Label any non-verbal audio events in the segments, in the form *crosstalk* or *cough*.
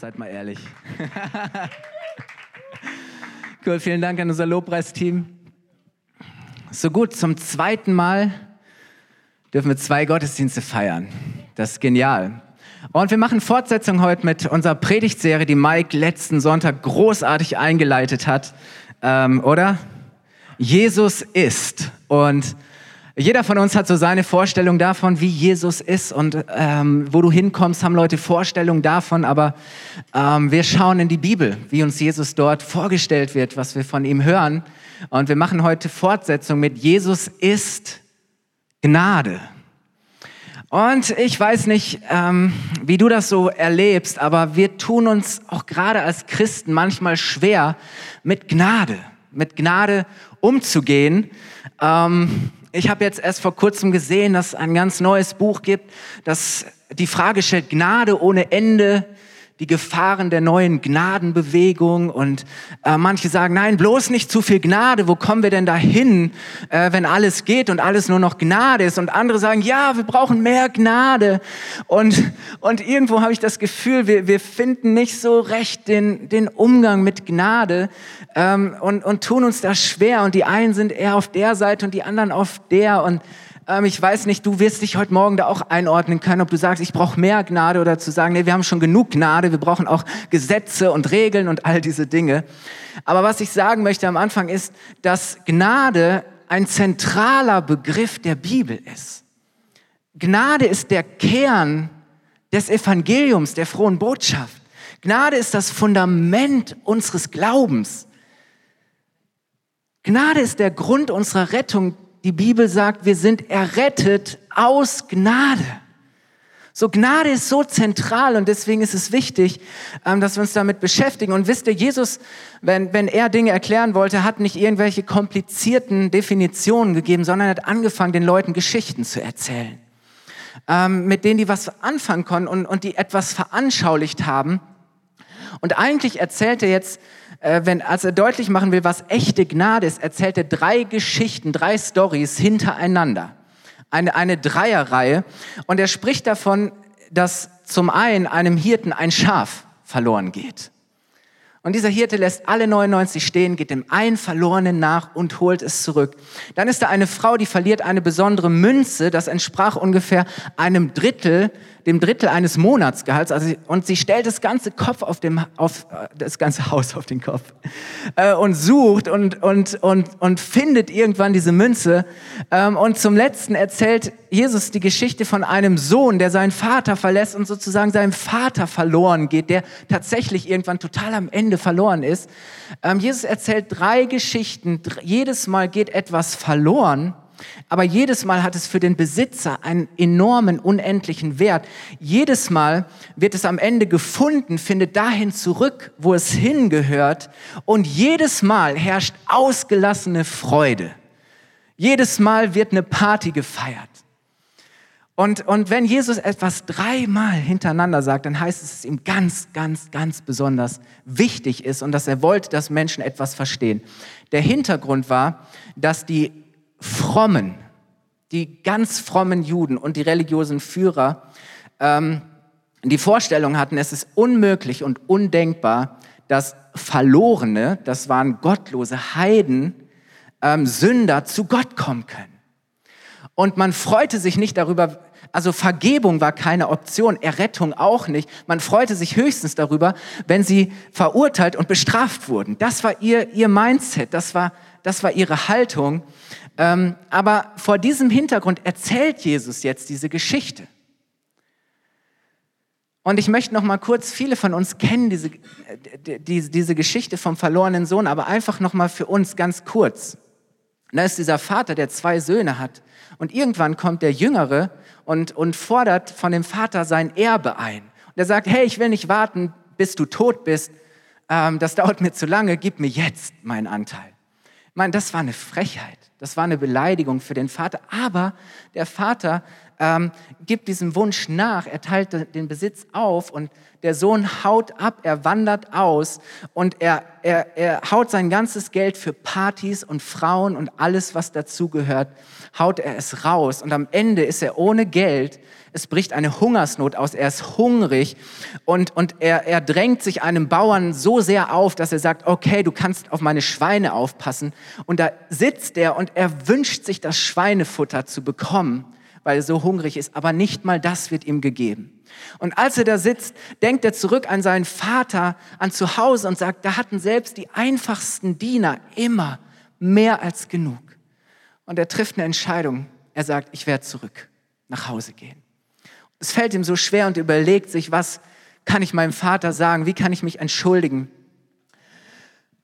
Seid mal ehrlich. *laughs* cool, vielen Dank an unser Lobpreisteam. So gut, zum zweiten Mal dürfen wir zwei Gottesdienste feiern. Das ist genial. Und wir machen Fortsetzung heute mit unserer Predigtserie, die Mike letzten Sonntag großartig eingeleitet hat, ähm, oder? Jesus ist. Und jeder von uns hat so seine Vorstellung davon, wie Jesus ist und ähm, wo du hinkommst, haben Leute Vorstellungen davon, aber ähm, wir schauen in die Bibel, wie uns Jesus dort vorgestellt wird, was wir von ihm hören. Und wir machen heute Fortsetzung mit Jesus ist Gnade. Und ich weiß nicht, ähm, wie du das so erlebst, aber wir tun uns auch gerade als Christen manchmal schwer, mit Gnade, mit Gnade umzugehen. Ähm, ich habe jetzt erst vor kurzem gesehen, dass es ein ganz neues Buch gibt, das die Frage stellt, Gnade ohne Ende, die Gefahren der neuen Gnadenbewegung und äh, manche sagen, nein, bloß nicht zu viel Gnade, wo kommen wir denn dahin, äh, wenn alles geht und alles nur noch Gnade ist? Und andere sagen, ja, wir brauchen mehr Gnade. Und, und irgendwo habe ich das Gefühl, wir, wir finden nicht so recht den, den Umgang mit Gnade ähm, und, und tun uns das schwer. Und die einen sind eher auf der Seite und die anderen auf der. Und ähm, ich weiß nicht, du wirst dich heute Morgen da auch einordnen können, ob du sagst, ich brauche mehr Gnade oder zu sagen, nee, wir haben schon genug Gnade, wir brauchen auch Gesetze und Regeln und all diese Dinge. Aber was ich sagen möchte am Anfang ist, dass Gnade ein zentraler Begriff der Bibel ist. Gnade ist der Kern des Evangeliums, der frohen Botschaft. Gnade ist das Fundament unseres Glaubens. Gnade ist der Grund unserer Rettung, die Bibel sagt, wir sind errettet aus Gnade. So Gnade ist so zentral und deswegen ist es wichtig, ähm, dass wir uns damit beschäftigen. Und wisst ihr, Jesus, wenn, wenn er Dinge erklären wollte, hat nicht irgendwelche komplizierten Definitionen gegeben, sondern hat angefangen, den Leuten Geschichten zu erzählen, ähm, mit denen die was anfangen konnten und, und die etwas veranschaulicht haben. Und eigentlich erzählt er jetzt äh, wenn, als er deutlich machen will, was echte Gnade ist, erzählt er drei Geschichten, drei Stories hintereinander. Eine, eine Dreierreihe. Und er spricht davon, dass zum einen einem Hirten ein Schaf verloren geht. Und dieser Hirte lässt alle 99 stehen, geht dem einen Verlorenen nach und holt es zurück. Dann ist da eine Frau, die verliert eine besondere Münze, das entsprach ungefähr einem Drittel dem Drittel eines Monatsgehalts. Also, und sie stellt das ganze Kopf auf dem, auf, äh, das ganze Haus auf den Kopf äh, und sucht und, und, und, und findet irgendwann diese Münze. Ähm, und zum Letzten erzählt Jesus die Geschichte von einem Sohn, der seinen Vater verlässt und sozusagen seinem Vater verloren geht, der tatsächlich irgendwann total am Ende verloren ist. Ähm, Jesus erzählt drei Geschichten. Jedes Mal geht etwas verloren. Aber jedes Mal hat es für den Besitzer einen enormen, unendlichen Wert. Jedes Mal wird es am Ende gefunden, findet dahin zurück, wo es hingehört. Und jedes Mal herrscht ausgelassene Freude. Jedes Mal wird eine Party gefeiert. Und, und wenn Jesus etwas dreimal hintereinander sagt, dann heißt es, dass es ihm ganz, ganz, ganz besonders wichtig ist und dass er wollte, dass Menschen etwas verstehen. Der Hintergrund war, dass die Frommen, die ganz frommen Juden und die religiösen Führer ähm, die Vorstellung hatten, es ist unmöglich und undenkbar, dass Verlorene, das waren gottlose Heiden, ähm, Sünder zu Gott kommen können. Und man freute sich nicht darüber, also Vergebung war keine Option, Errettung auch nicht. Man freute sich höchstens darüber, wenn sie verurteilt und bestraft wurden. Das war ihr, ihr Mindset, das war, das war ihre Haltung. Ähm, aber vor diesem Hintergrund erzählt Jesus jetzt diese Geschichte. Und ich möchte noch mal kurz, viele von uns kennen diese, die, diese Geschichte vom verlorenen Sohn, aber einfach noch mal für uns ganz kurz. Da ist dieser Vater, der zwei Söhne hat. Und irgendwann kommt der Jüngere und, und fordert von dem Vater sein Erbe ein. Und er sagt, hey, ich will nicht warten, bis du tot bist. Ähm, das dauert mir zu lange, gib mir jetzt meinen Anteil. Ich meine, das war eine Frechheit. Das war eine Beleidigung für den Vater. Aber der Vater ähm, gibt diesem Wunsch nach, er teilt den Besitz auf und der Sohn haut ab, er wandert aus und er, er, er haut sein ganzes Geld für Partys und Frauen und alles, was dazugehört, haut er es raus. Und am Ende ist er ohne Geld. Es bricht eine Hungersnot aus. Er ist hungrig und, und er, er drängt sich einem Bauern so sehr auf, dass er sagt, okay, du kannst auf meine Schweine aufpassen. Und da sitzt er und er wünscht sich das Schweinefutter zu bekommen weil er so hungrig ist, aber nicht mal das wird ihm gegeben. Und als er da sitzt, denkt er zurück an seinen Vater, an zu Hause und sagt, da hatten selbst die einfachsten Diener immer mehr als genug. Und er trifft eine Entscheidung. Er sagt, ich werde zurück nach Hause gehen. Es fällt ihm so schwer und überlegt sich, was kann ich meinem Vater sagen? Wie kann ich mich entschuldigen?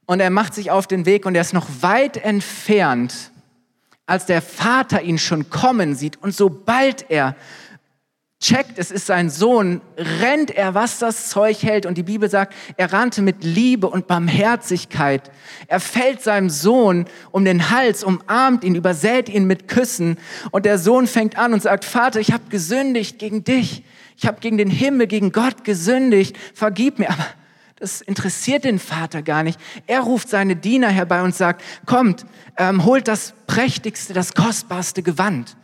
Und er macht sich auf den Weg und er ist noch weit entfernt als der Vater ihn schon kommen sieht und sobald er checkt, es ist sein Sohn, rennt er, was das Zeug hält. Und die Bibel sagt, er rannte mit Liebe und Barmherzigkeit. Er fällt seinem Sohn um den Hals, umarmt ihn, übersät ihn mit Küssen. Und der Sohn fängt an und sagt, Vater, ich habe gesündigt gegen dich. Ich habe gegen den Himmel, gegen Gott gesündigt. Vergib mir. Aber das interessiert den Vater gar nicht. Er ruft seine Diener herbei und sagt, kommt, ähm, holt das prächtigste, das kostbarste Gewand,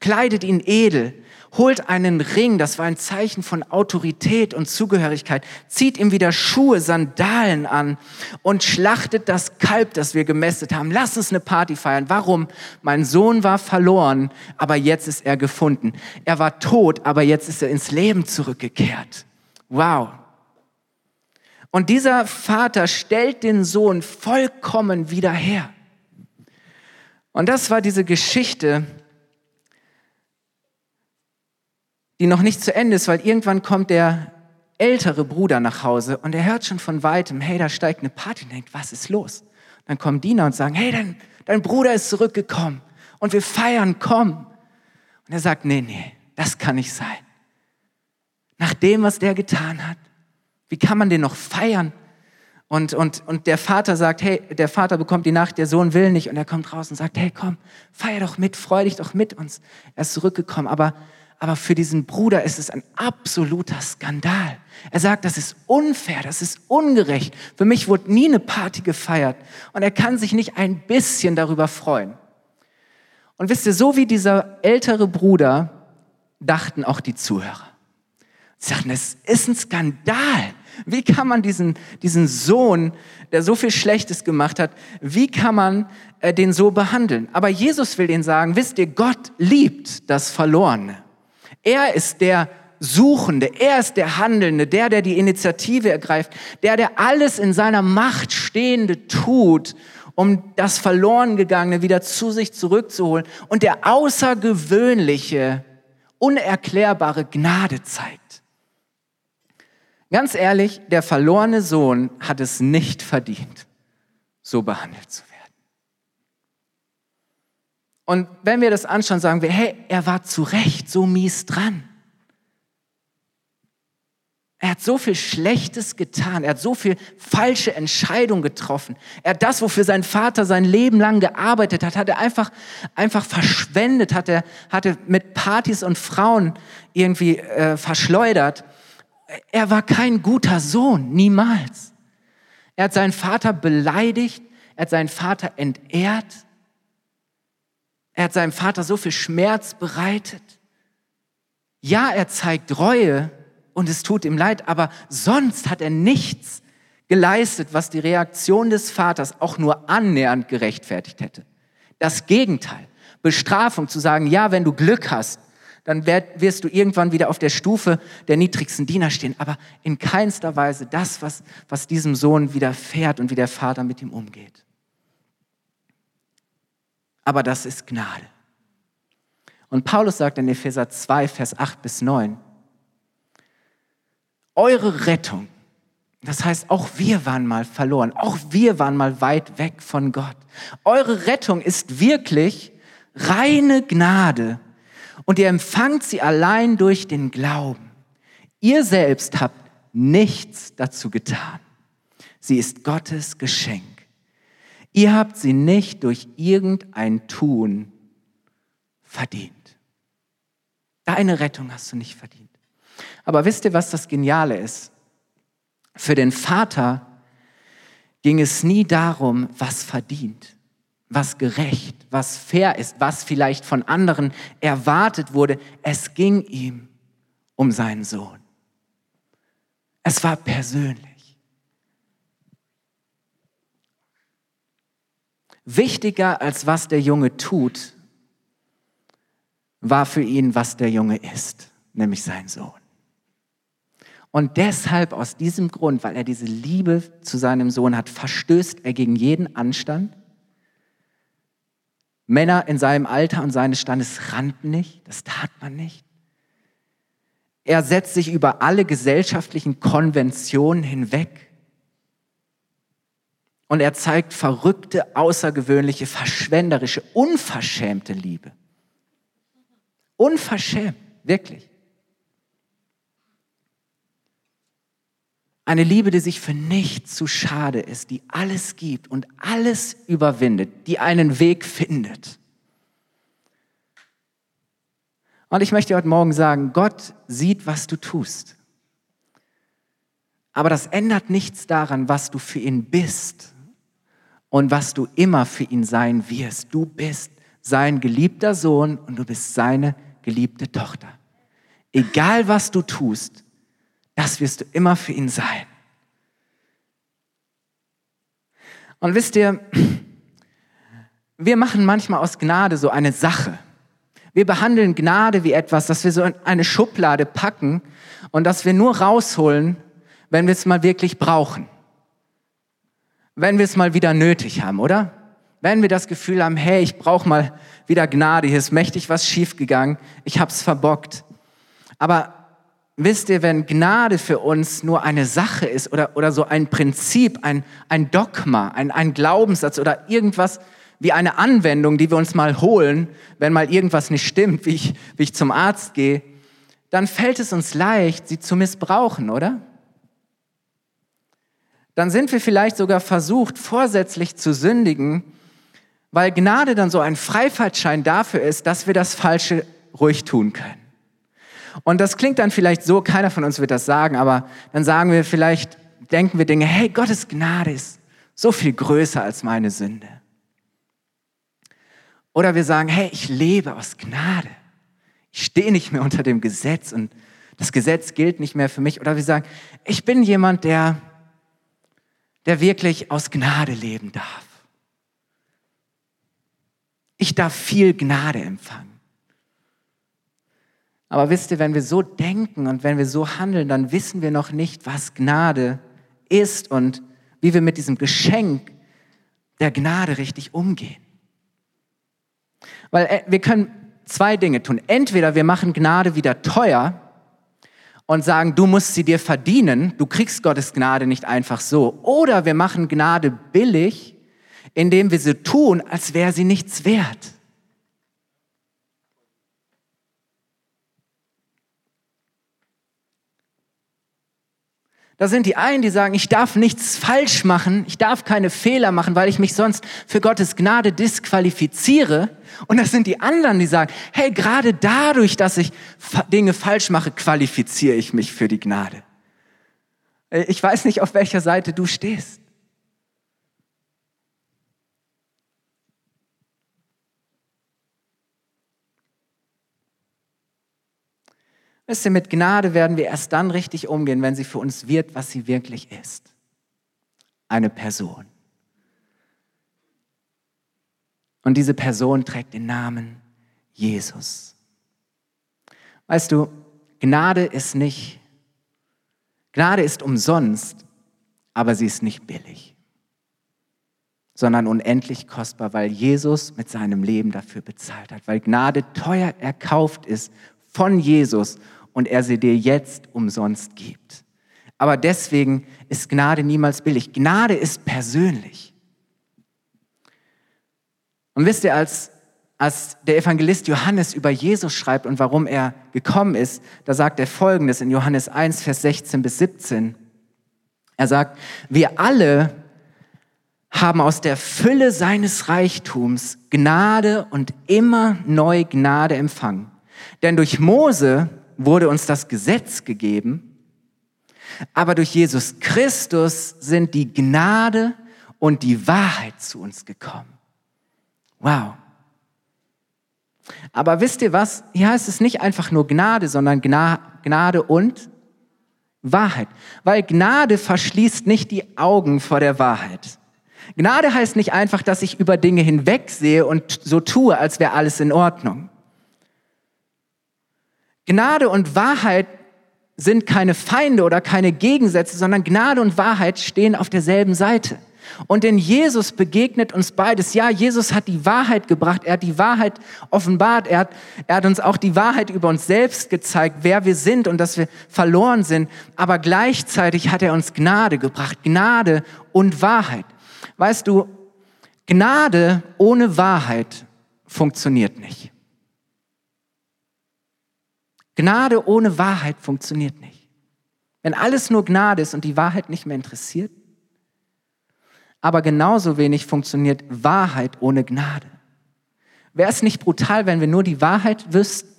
kleidet ihn edel, holt einen Ring, das war ein Zeichen von Autorität und Zugehörigkeit, zieht ihm wieder Schuhe, Sandalen an und schlachtet das Kalb, das wir gemästet haben. Lass uns eine Party feiern. Warum? Mein Sohn war verloren, aber jetzt ist er gefunden. Er war tot, aber jetzt ist er ins Leben zurückgekehrt. Wow. Und dieser Vater stellt den Sohn vollkommen wieder her. Und das war diese Geschichte, die noch nicht zu Ende ist, weil irgendwann kommt der ältere Bruder nach Hause und er hört schon von weitem, hey, da steigt eine Party und denkt, was ist los? Dann kommen Diener und sagen, hey, dein, dein Bruder ist zurückgekommen und wir feiern, komm. Und er sagt, nee, nee, das kann nicht sein. Nach dem, was der getan hat, wie kann man den noch feiern? Und, und, und der Vater sagt, hey, der Vater bekommt die Nacht, der Sohn will nicht. Und er kommt raus und sagt, hey, komm, feier doch mit, freu dich doch mit uns. Er ist zurückgekommen. Aber, aber für diesen Bruder ist es ein absoluter Skandal. Er sagt, das ist unfair, das ist ungerecht. Für mich wurde nie eine Party gefeiert. Und er kann sich nicht ein bisschen darüber freuen. Und wisst ihr, so wie dieser ältere Bruder dachten auch die Zuhörer. Sie sagten, es ist ein Skandal. Wie kann man diesen, diesen Sohn, der so viel Schlechtes gemacht hat, wie kann man äh, den so behandeln? Aber Jesus will ihnen sagen, wisst ihr, Gott liebt das Verlorene. Er ist der Suchende, er ist der Handelnde, der, der die Initiative ergreift, der, der alles in seiner Macht Stehende tut, um das Verlorengegangene wieder zu sich zurückzuholen und der außergewöhnliche, unerklärbare Gnade zeigt. Ganz ehrlich, der verlorene Sohn hat es nicht verdient, so behandelt zu werden. Und wenn wir das anschauen, sagen wir, hey, er war zu Recht so mies dran. Er hat so viel Schlechtes getan. Er hat so viel falsche Entscheidungen getroffen. Er hat das, wofür sein Vater sein Leben lang gearbeitet hat, hat er einfach, einfach verschwendet, hat er, hat er mit Partys und Frauen irgendwie äh, verschleudert er war kein guter Sohn, niemals. Er hat seinen Vater beleidigt, er hat seinen Vater entehrt, er hat seinem Vater so viel Schmerz bereitet. Ja, er zeigt Reue und es tut ihm leid, aber sonst hat er nichts geleistet, was die Reaktion des Vaters auch nur annähernd gerechtfertigt hätte. Das Gegenteil, Bestrafung zu sagen, ja, wenn du Glück hast, dann wirst du irgendwann wieder auf der Stufe der niedrigsten Diener stehen. Aber in keinster Weise das, was, was diesem Sohn widerfährt und wie der Vater mit ihm umgeht. Aber das ist Gnade. Und Paulus sagt in Epheser 2, Vers 8 bis 9, eure Rettung, das heißt, auch wir waren mal verloren, auch wir waren mal weit weg von Gott. Eure Rettung ist wirklich reine Gnade und ihr empfangt sie allein durch den Glauben. Ihr selbst habt nichts dazu getan. Sie ist Gottes Geschenk. Ihr habt sie nicht durch irgendein Tun verdient. Deine Rettung hast du nicht verdient. Aber wisst ihr, was das Geniale ist? Für den Vater ging es nie darum, was verdient, was gerecht, was fair ist, was vielleicht von anderen erwartet wurde. Es ging ihm um seinen Sohn. Es war persönlich. Wichtiger als was der Junge tut, war für ihn, was der Junge ist, nämlich sein Sohn. Und deshalb, aus diesem Grund, weil er diese Liebe zu seinem Sohn hat, verstößt er gegen jeden Anstand. Männer in seinem Alter und seines Standes rannten nicht, das tat man nicht. Er setzt sich über alle gesellschaftlichen Konventionen hinweg. Und er zeigt verrückte, außergewöhnliche, verschwenderische, unverschämte Liebe. Unverschämt, wirklich. Eine Liebe, die sich für nichts zu schade ist, die alles gibt und alles überwindet, die einen Weg findet. Und ich möchte heute Morgen sagen, Gott sieht, was du tust. Aber das ändert nichts daran, was du für ihn bist und was du immer für ihn sein wirst. Du bist sein geliebter Sohn und du bist seine geliebte Tochter. Egal was du tust, das wirst du immer für ihn sein. Und wisst ihr, wir machen manchmal aus Gnade so eine Sache. Wir behandeln Gnade wie etwas, das wir so in eine Schublade packen und das wir nur rausholen, wenn wir es mal wirklich brauchen. Wenn wir es mal wieder nötig haben, oder? Wenn wir das Gefühl haben, hey, ich brauche mal wieder Gnade, hier ist mächtig was schiefgegangen, ich hab's verbockt. Aber wisst ihr, wenn Gnade für uns nur eine Sache ist oder, oder so ein Prinzip, ein, ein Dogma, ein, ein Glaubenssatz oder irgendwas wie eine Anwendung, die wir uns mal holen, wenn mal irgendwas nicht stimmt, wie ich, wie ich zum Arzt gehe, dann fällt es uns leicht, sie zu missbrauchen, oder? Dann sind wir vielleicht sogar versucht, vorsätzlich zu sündigen, weil Gnade dann so ein Freifahrtschein dafür ist, dass wir das Falsche ruhig tun können. Und das klingt dann vielleicht so, keiner von uns wird das sagen, aber dann sagen wir vielleicht, denken wir Dinge, hey, Gottes Gnade ist so viel größer als meine Sünde. Oder wir sagen, hey, ich lebe aus Gnade. Ich stehe nicht mehr unter dem Gesetz und das Gesetz gilt nicht mehr für mich. Oder wir sagen, ich bin jemand, der, der wirklich aus Gnade leben darf. Ich darf viel Gnade empfangen. Aber wisst ihr, wenn wir so denken und wenn wir so handeln, dann wissen wir noch nicht, was Gnade ist und wie wir mit diesem Geschenk der Gnade richtig umgehen. Weil äh, wir können zwei Dinge tun. Entweder wir machen Gnade wieder teuer und sagen, du musst sie dir verdienen, du kriegst Gottes Gnade nicht einfach so. Oder wir machen Gnade billig, indem wir sie tun, als wäre sie nichts wert. Da sind die einen, die sagen, ich darf nichts falsch machen, ich darf keine Fehler machen, weil ich mich sonst für Gottes Gnade disqualifiziere. Und das sind die anderen, die sagen, hey, gerade dadurch, dass ich Dinge falsch mache, qualifiziere ich mich für die Gnade. Äh, ich weiß nicht, auf welcher Seite du stehst. Wisst ihr, mit Gnade werden wir erst dann richtig umgehen, wenn sie für uns wird, was sie wirklich ist. Eine Person. Und diese Person trägt den Namen Jesus. Weißt du, Gnade ist nicht, Gnade ist umsonst, aber sie ist nicht billig, sondern unendlich kostbar, weil Jesus mit seinem Leben dafür bezahlt hat, weil Gnade teuer erkauft ist von Jesus und er sie dir jetzt umsonst gibt. Aber deswegen ist Gnade niemals billig. Gnade ist persönlich. Und wisst ihr, als, als der Evangelist Johannes über Jesus schreibt und warum er gekommen ist, da sagt er Folgendes in Johannes 1, Vers 16 bis 17. Er sagt, wir alle haben aus der Fülle seines Reichtums Gnade und immer neu Gnade empfangen. Denn durch Mose wurde uns das Gesetz gegeben, aber durch Jesus Christus sind die Gnade und die Wahrheit zu uns gekommen. Wow. Aber wisst ihr was? Hier heißt es nicht einfach nur Gnade, sondern Gnade und Wahrheit. Weil Gnade verschließt nicht die Augen vor der Wahrheit. Gnade heißt nicht einfach, dass ich über Dinge hinwegsehe und so tue, als wäre alles in Ordnung. Gnade und Wahrheit sind keine Feinde oder keine Gegensätze, sondern Gnade und Wahrheit stehen auf derselben Seite. Und in Jesus begegnet uns beides. Ja, Jesus hat die Wahrheit gebracht, er hat die Wahrheit offenbart, er hat, er hat uns auch die Wahrheit über uns selbst gezeigt, wer wir sind und dass wir verloren sind. Aber gleichzeitig hat er uns Gnade gebracht, Gnade und Wahrheit. Weißt du, Gnade ohne Wahrheit funktioniert nicht. Gnade ohne Wahrheit funktioniert nicht. Wenn alles nur Gnade ist und die Wahrheit nicht mehr interessiert, aber genauso wenig funktioniert Wahrheit ohne Gnade. Wäre es nicht brutal, wenn wir nur die Wahrheit wüssten,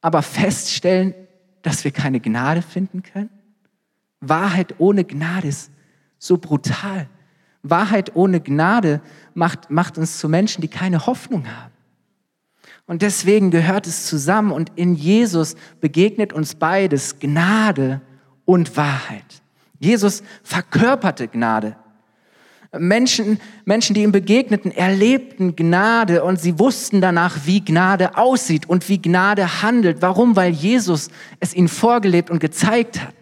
aber feststellen, dass wir keine Gnade finden können? Wahrheit ohne Gnade ist so brutal. Wahrheit ohne Gnade macht, macht uns zu Menschen, die keine Hoffnung haben. Und deswegen gehört es zusammen und in Jesus begegnet uns beides, Gnade und Wahrheit. Jesus verkörperte Gnade. Menschen, Menschen, die ihm begegneten, erlebten Gnade und sie wussten danach, wie Gnade aussieht und wie Gnade handelt. Warum? Weil Jesus es ihnen vorgelebt und gezeigt hat.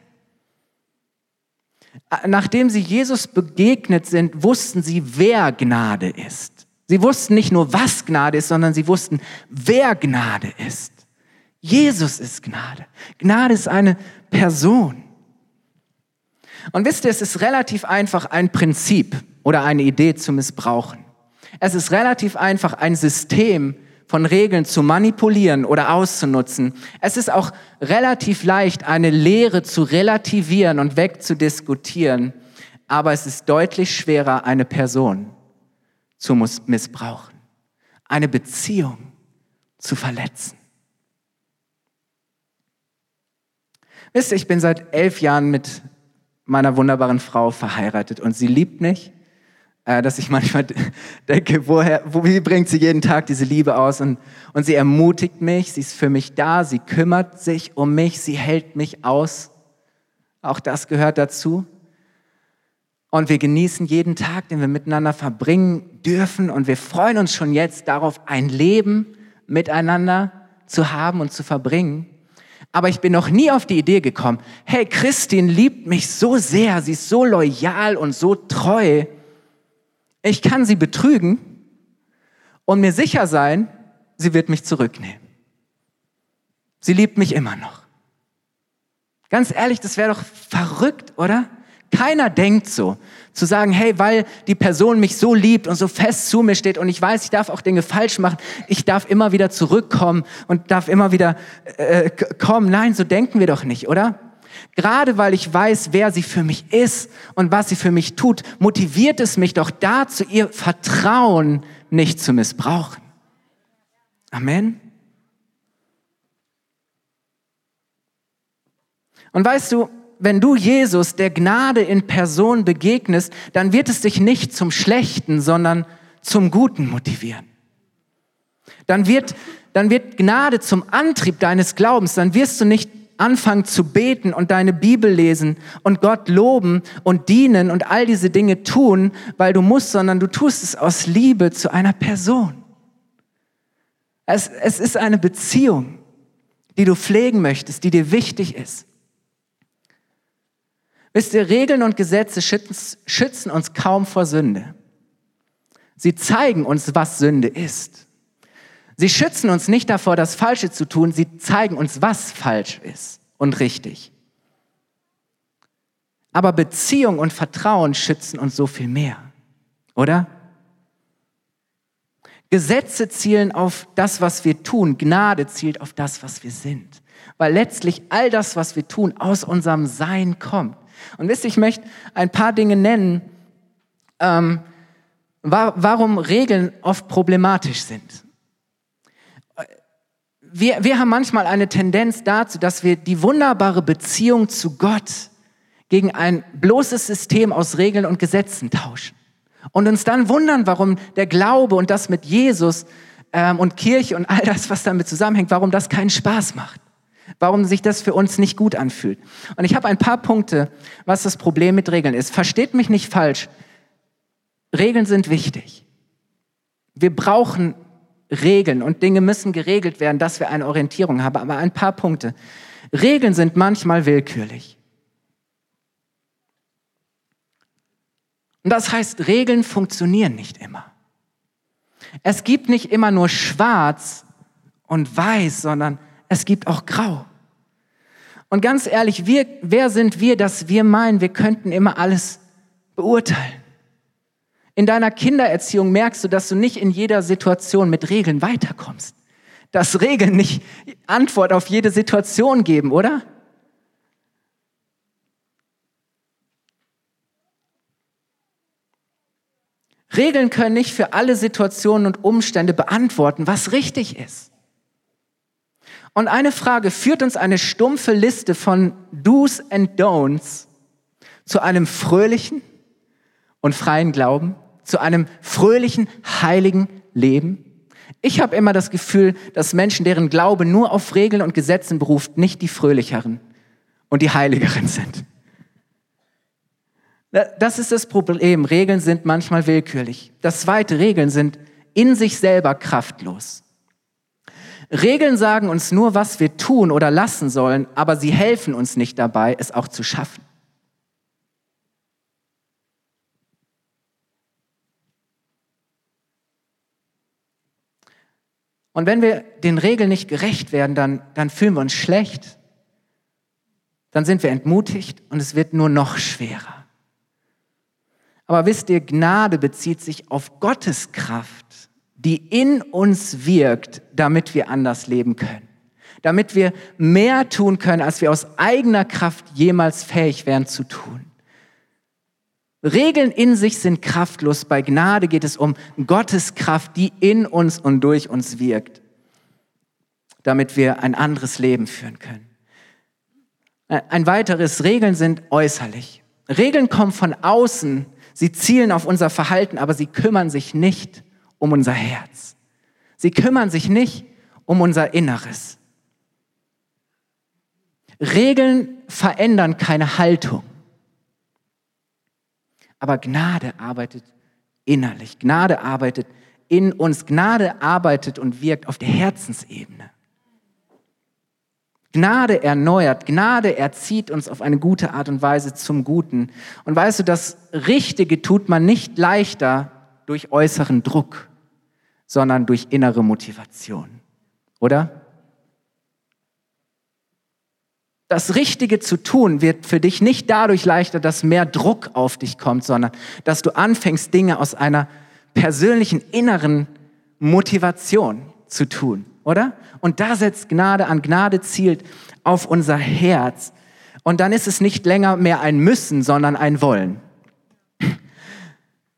Nachdem sie Jesus begegnet sind, wussten sie, wer Gnade ist. Sie wussten nicht nur, was Gnade ist, sondern sie wussten, wer Gnade ist. Jesus ist Gnade. Gnade ist eine Person. Und wisst ihr, es ist relativ einfach, ein Prinzip oder eine Idee zu missbrauchen. Es ist relativ einfach, ein System von Regeln zu manipulieren oder auszunutzen. Es ist auch relativ leicht, eine Lehre zu relativieren und wegzudiskutieren. Aber es ist deutlich schwerer, eine Person zu missbrauchen, eine Beziehung zu verletzen. Wisst ihr, ich bin seit elf Jahren mit meiner wunderbaren Frau verheiratet und sie liebt mich, äh, dass ich *laughs* manchmal denke, woher, wo, wie bringt sie jeden Tag diese Liebe aus? Und, und sie ermutigt mich, sie ist für mich da, sie kümmert sich um mich, sie hält mich aus. Auch das gehört dazu. Und wir genießen jeden Tag, den wir miteinander verbringen dürfen. Und wir freuen uns schon jetzt darauf, ein Leben miteinander zu haben und zu verbringen. Aber ich bin noch nie auf die Idee gekommen, hey, Christine liebt mich so sehr, sie ist so loyal und so treu. Ich kann sie betrügen und mir sicher sein, sie wird mich zurücknehmen. Sie liebt mich immer noch. Ganz ehrlich, das wäre doch verrückt, oder? Keiner denkt so. Zu sagen, hey, weil die Person mich so liebt und so fest zu mir steht und ich weiß, ich darf auch Dinge falsch machen, ich darf immer wieder zurückkommen und darf immer wieder äh, kommen. Nein, so denken wir doch nicht, oder? Gerade weil ich weiß, wer sie für mich ist und was sie für mich tut, motiviert es mich doch dazu, ihr Vertrauen nicht zu missbrauchen. Amen. Und weißt du, wenn du Jesus, der Gnade in Person begegnest, dann wird es dich nicht zum Schlechten, sondern zum Guten motivieren. Dann wird, dann wird Gnade zum Antrieb deines Glaubens. Dann wirst du nicht anfangen zu beten und deine Bibel lesen und Gott loben und dienen und all diese Dinge tun, weil du musst, sondern du tust es aus Liebe zu einer Person. Es, es ist eine Beziehung, die du pflegen möchtest, die dir wichtig ist. Wisst ihr, Regeln und Gesetze schützen uns kaum vor Sünde. Sie zeigen uns, was Sünde ist. Sie schützen uns nicht davor, das Falsche zu tun, sie zeigen uns, was falsch ist und richtig. Aber Beziehung und Vertrauen schützen uns so viel mehr, oder? Gesetze zielen auf das, was wir tun. Gnade zielt auf das, was wir sind. Weil letztlich all das, was wir tun, aus unserem Sein kommt. Und wisst ihr, ich möchte ein paar Dinge nennen, ähm, warum Regeln oft problematisch sind. wir, wir haben manchmal eine Tendenz dazu, dass wir die wunderbare Beziehung zu Gott gegen ein bloßes System aus Regeln und Gesetzen tauschen. Und uns dann wundern, warum der Glaube und das mit Jesus ähm, und Kirche und all das, was damit zusammenhängt, warum das keinen Spaß macht. Warum sich das für uns nicht gut anfühlt. Und ich habe ein paar Punkte, was das Problem mit Regeln ist. Versteht mich nicht falsch. Regeln sind wichtig. Wir brauchen Regeln und Dinge müssen geregelt werden, dass wir eine Orientierung haben. Aber ein paar Punkte. Regeln sind manchmal willkürlich. Und das heißt, Regeln funktionieren nicht immer. Es gibt nicht immer nur schwarz und weiß, sondern es gibt auch grau. Und ganz ehrlich, wir, wer sind wir, dass wir meinen, wir könnten immer alles beurteilen? In deiner Kindererziehung merkst du, dass du nicht in jeder Situation mit Regeln weiterkommst. Dass Regeln nicht Antwort auf jede Situation geben, oder? Regeln können nicht für alle Situationen und Umstände beantworten, was richtig ist. Und eine Frage, führt uns eine stumpfe Liste von Do's and Don'ts zu einem fröhlichen und freien Glauben, zu einem fröhlichen, heiligen Leben? Ich habe immer das Gefühl, dass Menschen, deren Glaube nur auf Regeln und Gesetzen beruft, nicht die fröhlicheren und die heiligeren sind. Das ist das Problem. Regeln sind manchmal willkürlich. Das zweite, Regeln sind in sich selber kraftlos. Regeln sagen uns nur, was wir tun oder lassen sollen, aber sie helfen uns nicht dabei, es auch zu schaffen. Und wenn wir den Regeln nicht gerecht werden, dann, dann fühlen wir uns schlecht, dann sind wir entmutigt und es wird nur noch schwerer. Aber wisst ihr, Gnade bezieht sich auf Gottes Kraft, die in uns wirkt, damit wir anders leben können. Damit wir mehr tun können, als wir aus eigener Kraft jemals fähig wären zu tun. Regeln in sich sind kraftlos. Bei Gnade geht es um Gottes Kraft, die in uns und durch uns wirkt, damit wir ein anderes Leben führen können. Ein weiteres, Regeln sind äußerlich. Regeln kommen von außen Sie zielen auf unser Verhalten, aber sie kümmern sich nicht um unser Herz. Sie kümmern sich nicht um unser Inneres. Regeln verändern keine Haltung. Aber Gnade arbeitet innerlich. Gnade arbeitet in uns. Gnade arbeitet und wirkt auf der Herzensebene. Gnade erneuert, Gnade erzieht uns auf eine gute Art und Weise zum Guten. Und weißt du, das Richtige tut man nicht leichter durch äußeren Druck, sondern durch innere Motivation. Oder? Das Richtige zu tun wird für dich nicht dadurch leichter, dass mehr Druck auf dich kommt, sondern dass du anfängst, Dinge aus einer persönlichen inneren Motivation zu tun oder? Und da setzt Gnade an. Gnade zielt auf unser Herz. Und dann ist es nicht länger mehr ein Müssen, sondern ein Wollen.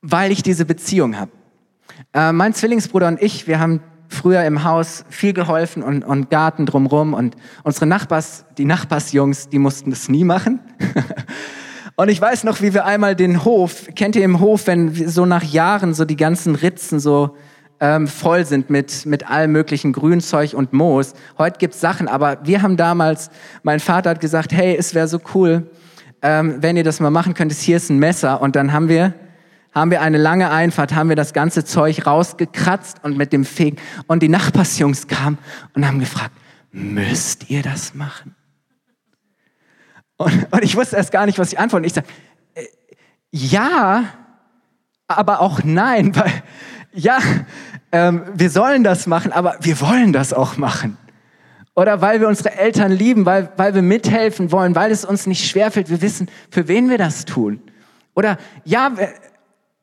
Weil ich diese Beziehung habe. Äh, mein Zwillingsbruder und ich, wir haben früher im Haus viel geholfen und, und Garten drumrum und unsere Nachbars, die Nachbarsjungs, die mussten das nie machen. *laughs* und ich weiß noch, wie wir einmal den Hof, kennt ihr im Hof, wenn so nach Jahren so die ganzen Ritzen so ähm, voll sind mit, mit allem möglichen Grünzeug und Moos. Heute gibt's Sachen, aber wir haben damals, mein Vater hat gesagt, hey, es wäre so cool, ähm, wenn ihr das mal machen könntest, hier ist ein Messer. Und dann haben wir, haben wir eine lange Einfahrt, haben wir das ganze Zeug rausgekratzt und mit dem Fegen. Und die Nachbarsjungs kamen und haben gefragt, müsst ihr das machen? Und, und ich wusste erst gar nicht, was ich antworte. Ich sage, äh, ja, aber auch nein, *laughs* weil ja, ähm, wir sollen das machen, aber wir wollen das auch machen. Oder weil wir unsere Eltern lieben, weil, weil wir mithelfen wollen, weil es uns nicht schwerfällt. Wir wissen, für wen wir das tun. Oder ja,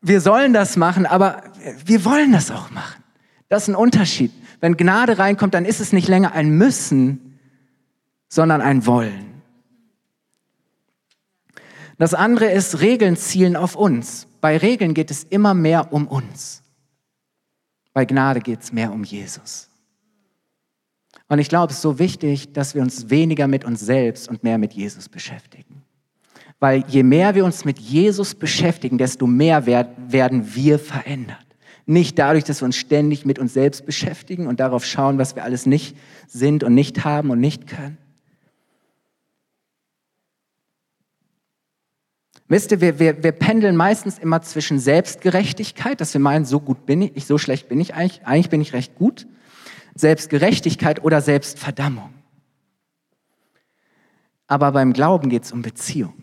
wir, sollen das machen, aber wir wollen das auch machen. Das ist ein Unterschied. Wenn Gnade reinkommt, dann ist es nicht länger ein Müssen, sondern ein Wollen. Das andere ist, Regeln zielen auf uns. Bei Regeln geht es immer mehr um uns. Bei Gnade geht es mehr um Jesus. Und ich glaube, es ist so wichtig, dass wir uns weniger mit uns selbst und mehr mit Jesus beschäftigen. Weil je mehr wir uns mit Jesus beschäftigen, desto mehr werden wir verändert. Nicht dadurch, dass wir uns ständig mit uns selbst beschäftigen und darauf schauen, was wir alles nicht sind und nicht haben und nicht können. Wisst ihr, wir, wir, wir pendeln meistens immer zwischen Selbstgerechtigkeit, dass wir meinen, so gut bin ich, so schlecht bin ich eigentlich, eigentlich bin ich recht gut, Selbstgerechtigkeit oder Selbstverdammung. Aber beim Glauben geht es um Beziehung.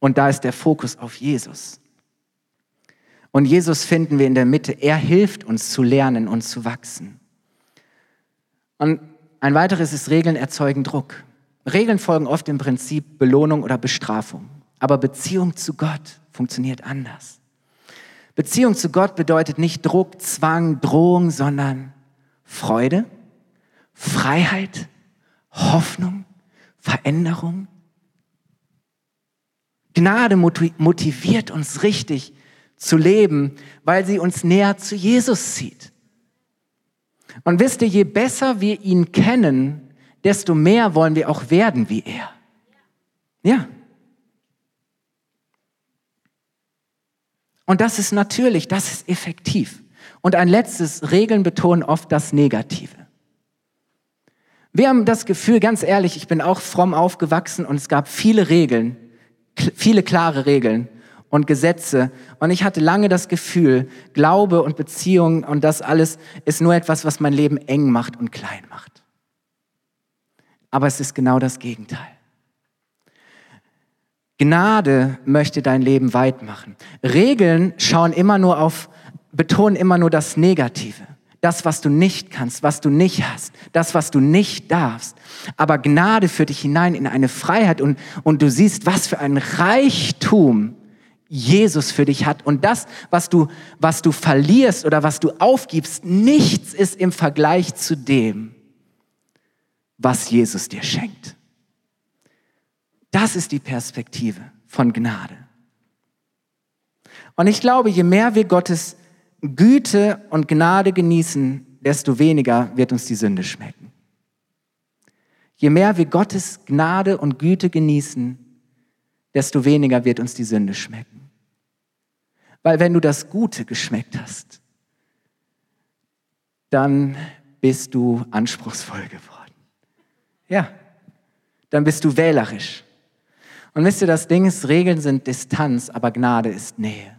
Und da ist der Fokus auf Jesus. Und Jesus finden wir in der Mitte. Er hilft uns zu lernen und zu wachsen. Und ein weiteres ist, Regeln erzeugen Druck. Regeln folgen oft im Prinzip Belohnung oder Bestrafung. Aber Beziehung zu Gott funktioniert anders. Beziehung zu Gott bedeutet nicht Druck, Zwang, Drohung, sondern Freude, Freiheit, Hoffnung, Veränderung. Gnade motiviert uns richtig zu leben, weil sie uns näher zu Jesus zieht. Und wisst ihr, je besser wir ihn kennen, desto mehr wollen wir auch werden wie er. Ja. Und das ist natürlich, das ist effektiv. Und ein letztes, Regeln betonen oft das Negative. Wir haben das Gefühl, ganz ehrlich, ich bin auch fromm aufgewachsen und es gab viele Regeln, viele klare Regeln und Gesetze. Und ich hatte lange das Gefühl, Glaube und Beziehung und das alles ist nur etwas, was mein Leben eng macht und klein macht. Aber es ist genau das Gegenteil. Gnade möchte dein Leben weit machen. Regeln schauen immer nur auf, betonen immer nur das Negative. Das, was du nicht kannst, was du nicht hast, das, was du nicht darfst. Aber Gnade führt dich hinein in eine Freiheit und, und du siehst, was für ein Reichtum Jesus für dich hat. Und das, was du, was du verlierst oder was du aufgibst, nichts ist im Vergleich zu dem, was Jesus dir schenkt. Das ist die Perspektive von Gnade. Und ich glaube, je mehr wir Gottes Güte und Gnade genießen, desto weniger wird uns die Sünde schmecken. Je mehr wir Gottes Gnade und Güte genießen, desto weniger wird uns die Sünde schmecken. Weil wenn du das Gute geschmeckt hast, dann bist du anspruchsvoll geworden. Ja, dann bist du wählerisch. Und wisst ihr, das Ding ist, Regeln sind Distanz, aber Gnade ist Nähe.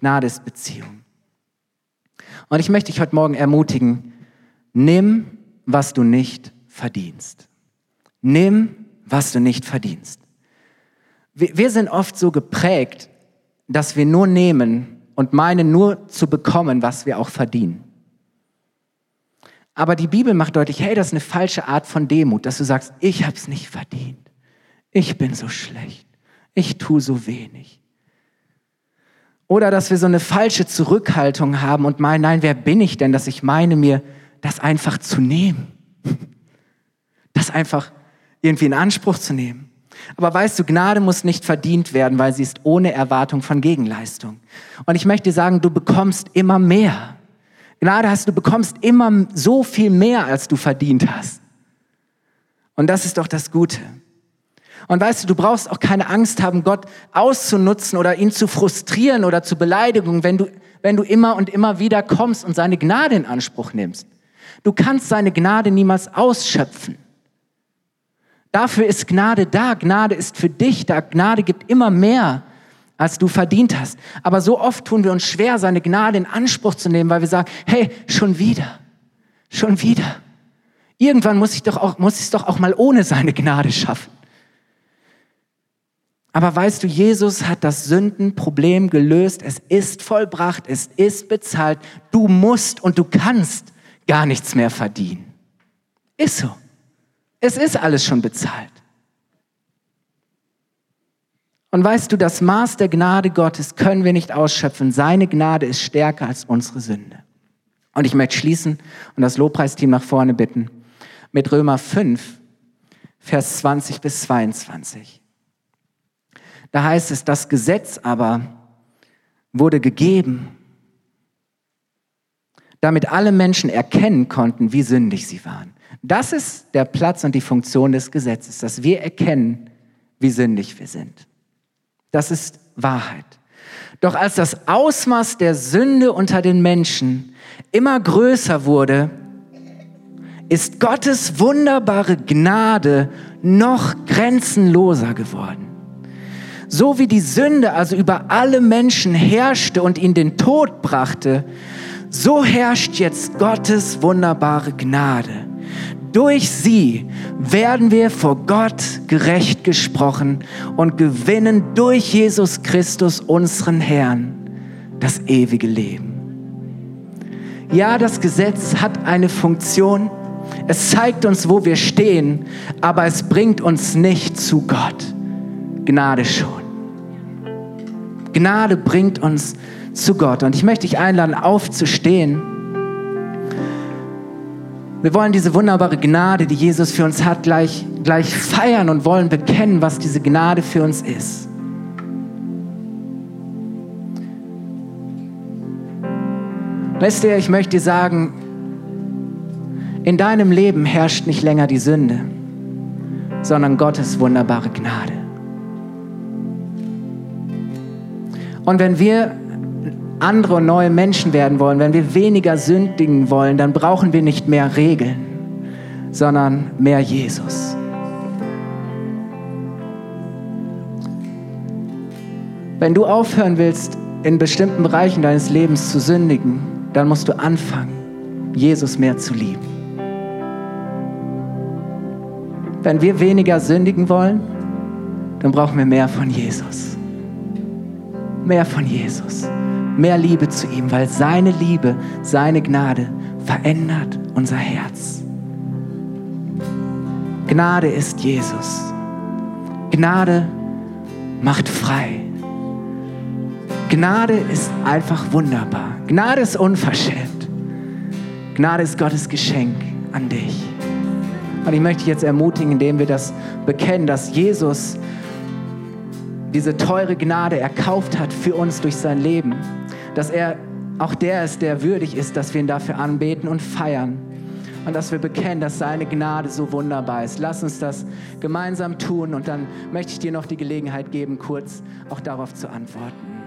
Gnade ist Beziehung. Und ich möchte dich heute Morgen ermutigen, nimm, was du nicht verdienst. Nimm, was du nicht verdienst. Wir, wir sind oft so geprägt, dass wir nur nehmen und meinen nur zu bekommen, was wir auch verdienen. Aber die Bibel macht deutlich, hey, das ist eine falsche Art von Demut, dass du sagst, ich habe es nicht verdient ich bin so schlecht, ich tue so wenig. Oder dass wir so eine falsche Zurückhaltung haben und meinen, nein, wer bin ich denn, dass ich meine, mir das einfach zu nehmen? *laughs* Das einfach irgendwie in Anspruch zu nehmen. Aber weißt du, Gnade muss nicht verdient werden, weil sie ist ohne Erwartung von Gegenleistung. Und ich möchte dir sagen, du bekommst immer mehr. Gnade hast du bekommst immer so viel mehr, als du verdient hast. Und das ist doch das Gute. Und weißt du, du brauchst auch keine Angst haben, Gott auszunutzen oder ihn zu frustrieren oder zu beleidigen, wenn du, wenn du immer und immer wieder kommst und seine Gnade in Anspruch nimmst. Du kannst seine Gnade niemals ausschöpfen. Dafür ist Gnade da. Gnade ist für dich da. Gnade gibt immer mehr, als du verdient hast. Aber so oft tun wir uns schwer, seine Gnade in Anspruch zu nehmen, weil wir sagen, hey, schon wieder, schon wieder. Irgendwann muss ich doch auch, muss ich es doch auch mal ohne seine Gnade schaffen. Aber weißt du, Jesus hat das Sündenproblem gelöst. Es ist vollbracht, es ist bezahlt. Du musst und du kannst gar nichts mehr verdienen. Ist so. Es ist alles schon bezahlt. Und weißt du, das Maß der Gnade Gottes können wir nicht ausschöpfen. Seine Gnade ist stärker als unsere Sünde. Und ich möchte schließen und das Lobpreisteam nach vorne bitten mit Römer 5, Vers 20 bis 22. Da heißt es, das Gesetz aber wurde gegeben, damit alle Menschen erkennen konnten, wie sündig sie waren. Das ist der Platz und die Funktion des Gesetzes, dass wir erkennen, wie sündig wir sind. Das ist Wahrheit. Doch als das Ausmaß der Sünde unter den Menschen immer größer wurde, ist Gottes wunderbare Gnade noch grenzenloser geworden. So wie die Sünde also über alle Menschen herrschte und ihnen den Tod brachte, so herrscht jetzt Gottes wunderbare Gnade. Durch sie werden wir vor Gott gerecht gesprochen und gewinnen durch Jesus Christus, unseren Herrn, das ewige Leben. Ja, das Gesetz hat eine Funktion. Es zeigt uns, wo wir stehen, aber es bringt uns nicht zu Gott. Gnade schon. Gnade bringt uns zu Gott. Und ich möchte dich einladen, aufzustehen. Wir wollen diese wunderbare Gnade, die Jesus für uns hat, gleich, gleich feiern und wollen bekennen, was diese Gnade für uns ist. Weißt du, ich möchte dir sagen, in deinem Leben herrscht nicht länger die Sünde, sondern Gottes wunderbare Gnade. Und wenn wir andere und neue Menschen werden wollen, wenn wir weniger sündigen wollen, dann brauchen wir nicht mehr Regeln, sondern mehr Jesus. Wenn du aufhören willst, in bestimmten Bereichen deines Lebens zu sündigen, dann musst du anfangen, Jesus mehr zu lieben. Wenn wir weniger sündigen wollen, dann brauchen wir mehr von Jesus. Mehr von Jesus mehr Liebe zu ihm, weil seine Liebe, seine Gnade verändert unser Herz. Gnade ist Jesus. Gnade macht frei. Gnade ist einfach wunderbar. Gnade ist unverschämt. Gnade ist Gottes Geschenk an dich. Und ich möchte dich jetzt ermutigen, indem wir das bekennen, dass Jesus diese teure Gnade erkauft hat für uns durch sein Leben dass er auch der ist, der würdig ist, dass wir ihn dafür anbeten und feiern. Und dass wir bekennen, dass seine Gnade so wunderbar ist. Lass uns das gemeinsam tun und dann möchte ich dir noch die Gelegenheit geben, kurz auch darauf zu antworten.